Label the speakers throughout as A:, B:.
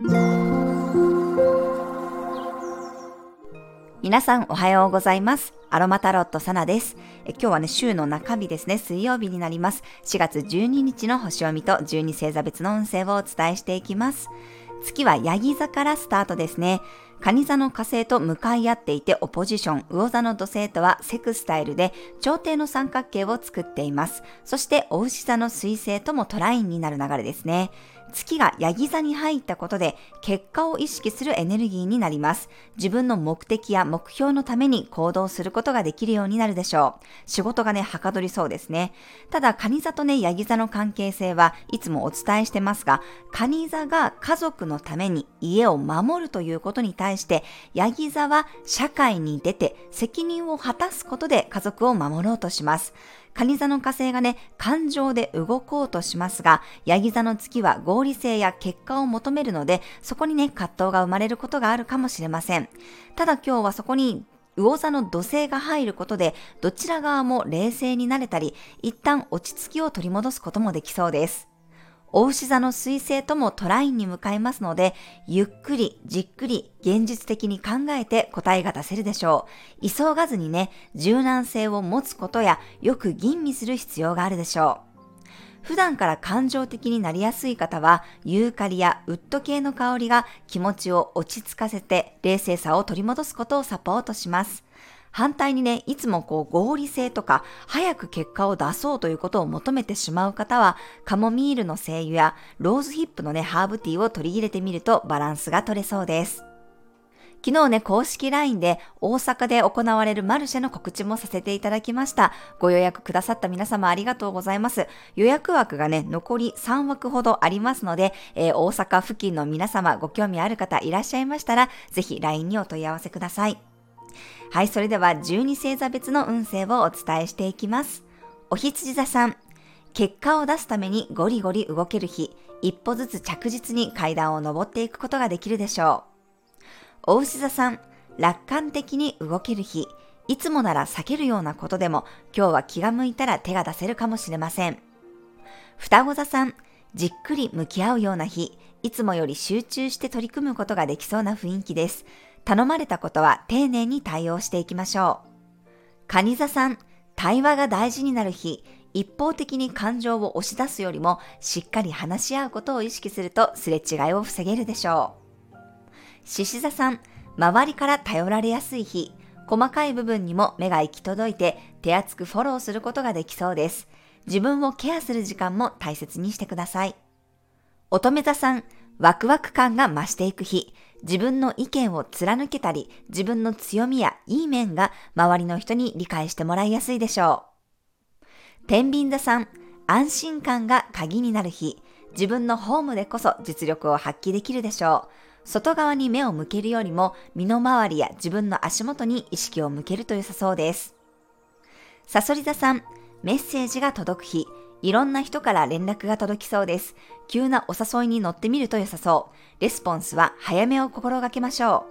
A: 皆さんおはようございます。アロマタロットサナです。え今日はね、週の中日ですね、水曜日になります。4月12日の星読みと12星座別の運勢をお伝えしていきます。月はヤギ座からスタートですね。蟹座の火星と向かい合っていてオポジション、魚座の土星とはセクスタイルで朝廷の三角形を作っています。そしてお牛座の水星ともトラインになる流れですね。月がヤギ座に入ったことで結果を意識するエネルギーになります。自分の目的や目標のために行動することができるようになるでしょう。仕事がね、はかどりそうですね。ただ、カニ座とね、ヤギ座の関係性はいつもお伝えしてますが、カニ座が家族のために家を守るということに対して、ヤギ座は社会に出て責任を果たすことで家族を守ろうとします。蟹座の火星がね、感情で動こうとしますが、ヤギ座の月は合理性や結果を求めるので、そこにね、葛藤が生まれることがあるかもしれません。ただ今日はそこに魚座の土星が入ることで、どちら側も冷静になれたり、一旦落ち着きを取り戻すこともできそうです。お牛座の彗星ともトラインに向かいますので、ゆっくりじっくり現実的に考えて答えが出せるでしょう。急がずにね、柔軟性を持つことやよく吟味する必要があるでしょう。普段から感情的になりやすい方は、ユーカリやウッド系の香りが気持ちを落ち着かせて冷静さを取り戻すことをサポートします。反対にね、いつもこう合理性とか早く結果を出そうということを求めてしまう方は、カモミールの精油やローズヒップのね、ハーブティーを取り入れてみるとバランスが取れそうです。昨日ね、公式 LINE で大阪で行われるマルシェの告知もさせていただきました。ご予約くださった皆様ありがとうございます。予約枠がね、残り3枠ほどありますので、えー、大阪付近の皆様ご興味ある方いらっしゃいましたら、ぜひ LINE にお問い合わせください。はい、それでは12星座別の運勢をお伝えしていきます。お羊座さん、結果を出すためにゴリゴリ動ける日、一歩ずつ着実に階段を登っていくことができるでしょう。お牛座さん、楽観的に動ける日、いつもなら避けるようなことでも今日は気が向いたら手が出せるかもしれません。双子座さん、じっくり向き合うような日、いつもより集中して取り組むことができそうな雰囲気です。頼まれたことは丁寧に対応していきましょう。カニ座さん、対話が大事になる日、一方的に感情を押し出すよりもしっかり話し合うことを意識するとすれ違いを防げるでしょう。獅子座さん、周りから頼られやすい日、細かい部分にも目が行き届いて手厚くフォローすることができそうです。自分をケアする時間も大切にしてください。乙女座さん、ワクワク感が増していく日、自分の意見を貫けたり、自分の強みやいい面が周りの人に理解してもらいやすいでしょう。天秤座さん、安心感が鍵になる日、自分のホームでこそ実力を発揮できるでしょう。外側に目を向けるよりも、身の回りや自分の足元に意識を向けると良さそうです。サソリ座さん、メッセージが届く日、いろんな人から連絡が届きそうです。急なお誘いに乗ってみると良さそう。レスポンスは早めを心がけましょ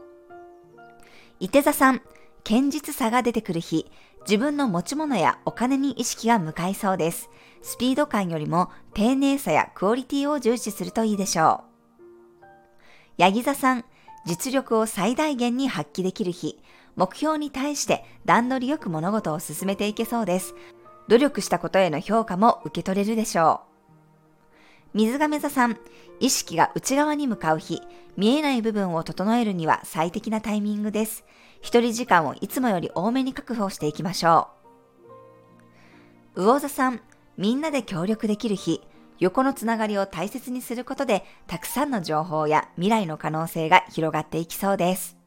A: う。伊手座さん、堅実さが出てくる日、自分の持ち物やお金に意識が向かいそうです。スピード感よりも丁寧さやクオリティを重視するといいでしょう。ヤギ座さん、実力を最大限に発揮できる日、目標に対して段取りよく物事を進めていけそうです。努力したことへの評価も受け取れるでしょう。水亀座さん、意識が内側に向かう日、見えない部分を整えるには最適なタイミングです。一人時間をいつもより多めに確保していきましょう。魚座さん、みんなで協力できる日、横のつながりを大切にすることで、たくさんの情報や未来の可能性が広がっていきそうです。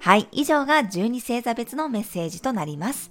A: はい、以上が12星座別のメッセージとなります。